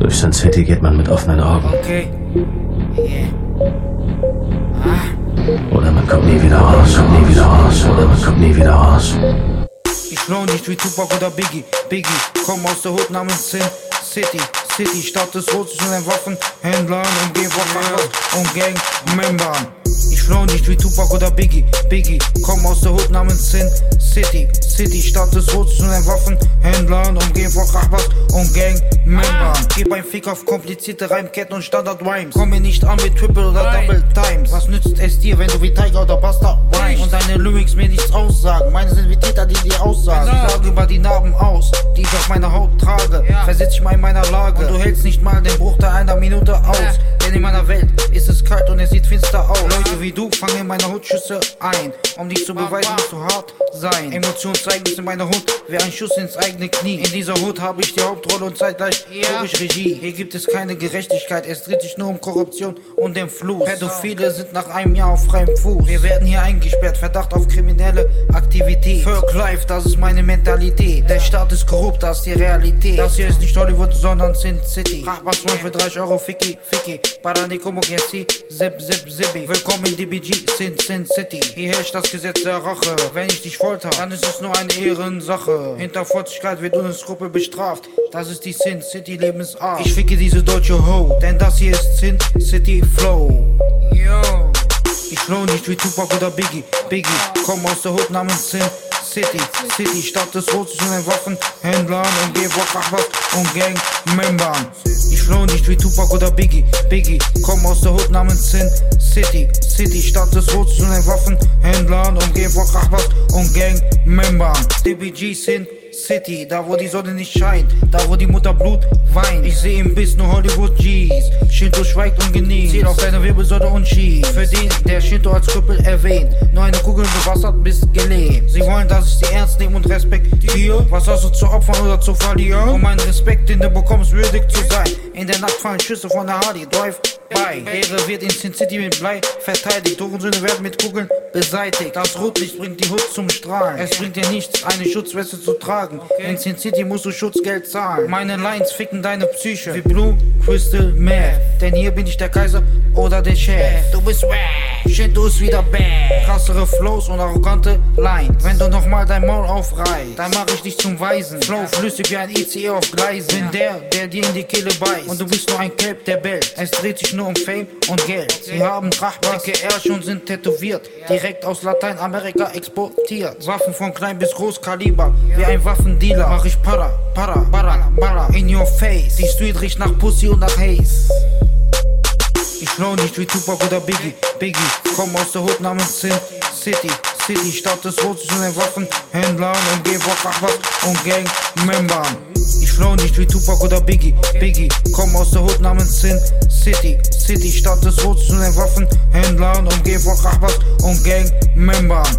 Durch Sin City geht man mit offenen Augen. Ah. Oder man kommt nie wieder raus, kommt nie wieder raus, oder man kommt nie wieder raus. Ich flow nicht wie Tupac oder Biggie. Biggie, komm aus der Hut namens Sin City. City, Stadt des und ein Waffenhändlern, Umgebung, und Gang-Membern. Ich flow nicht wie Tupac oder Biggie. Biggie, komm aus der Hut namens Sin City. City, Stadt des und ein Waffenhändlern, Umgebung, und Gang-Membern. Gib ein Fick auf komplizierte Reimketten und Standard-Rhymes. Komm mir nicht an mit Triple oder Double Times. Was nützt es dir, wenn du wie Tiger oder Bastard rhymes? Und deine Lyrics mir nichts aussagen. Meine sind wie Täter, die dir aussagen. Ich sage über die Narben aus, die ich auf meiner Haut trage. Versetz ich mal in meiner Lage. Du hältst nicht mal den Bruchteil einer Minute aus. Denn in meiner Welt ist es kalt und es sieht finster aus. Leute wie du fangen in meiner Hut Schüsse ein. Um dich zu beweisen, musst du hart sein. Emotionen zeigen es in meiner Hut wie ein Schuss ins eigene Knie. In dieser Hut habe ich die Hauptrolle und zeitgleich ja. ich Regie. Hier gibt es keine Gerechtigkeit, es dreht sich nur um Korruption und den Fluch. Pädophile sind nach einem Jahr auf freiem Fuß. Wir werden hier eingesperrt, Verdacht auf kriminelle Aktivität. Third Life, das ist meine Mentalität. Der Staat ist korrupt, das ist die Realität. Das hier ist nicht Hollywood, sondern Sin City. Ach, was wollen für 30 Euro, Ficky, Ficky. Parani como que si, zip, zip, zippy. Willkommen in DBG, Sin, Sin City. Hier herrscht das Gesetz der Rache. Wenn ich dich folter, dann ist es nur eine Ehrensache. Hinterfotzigkeit wird ohne Skrupel bestraft. Das ist die Sin City Lebensart. Ich ficke diese deutsche Ho, denn das hier ist Sin City Flow. Yo. Ich flow nicht wie Tupac oder Biggie. Biggie, komm aus der Hut namens Sin City. City, Stadt des und ein Waffenhändlern, Umgebung, Achwas und Gang-Membern. Ich flow nicht wie Tupac oder Biggie. Biggie, komm aus der Hut namens Sin City. City, Stadt des und ein Waffenhändlern, Umgebung, Achwas und Gang-Membern. DBG Sin City, da wo die Sonne nicht scheint, da wo die Mutter Blut weint. Ich seh im Biss nur Hollywood G's. Shinto schweigt und genießt, zählt auf deine Wirbelsäule und schießt. Für den, der Shinto als Krüppel erwähnt, nur eine Kugel gelebt. Sie wollen, dass ich sie ernst nehme und respektiere. Was hast du zu opfern oder zu verlieren? Um meinen Respekt, den du bekommst, würdig zu sein. In der Nacht fallen Schüsse von der Hardy Drive bei. Ehre wird in Sin City mit Blei verteidigt. Hurensöhne werden mit Kugeln beseitigt. Das Rotlicht bringt die Hut zum Strahlen. Es bringt dir nichts, eine Schutzweste zu tragen. In Sin City musst du Schutzgeld zahlen. Meine Lines ficken deine Psyche wie Blue Crystal Meth. Denn hier bin ich der Kaiser oder der Chef. Du bist wack, shit, du ist wieder bad. Krassere Flows und arrogante Lines. Wenn du nochmal dein Maul aufreißt, dann mach ich dich zum Weisen. Flow flüssig wie ein ICE auf Gleisen. Bin der, der dir in die Kehle beißt. Und du bist nur ein Kelp, der bellt. Es dreht sich nur um Fame und Geld. Sie haben Trachtdicke Ärsche und sind tätowiert. Direkt aus Lateinamerika exportiert. Waffen von klein bis Großkaliber. Wie ein Waffendealer. Mach ich para, para, para, para. In your face. Die Street riecht nach Pussy und nach Haze. Ich flow nicht wie Tupac oder Biggie. Biggie, komm aus der Hut namens Sin City. City, Stadt des Rotes und ein Waffenhändlern, Umgebung, Achwas und Gang-Membern. Ich flow nicht wie Tupac oder Biggie. Biggie, komm aus der Hut namens Sin City. City, Stadt des Rotes und ein Waffenhändlern, Umgebung, Achwas und Gang-Membern.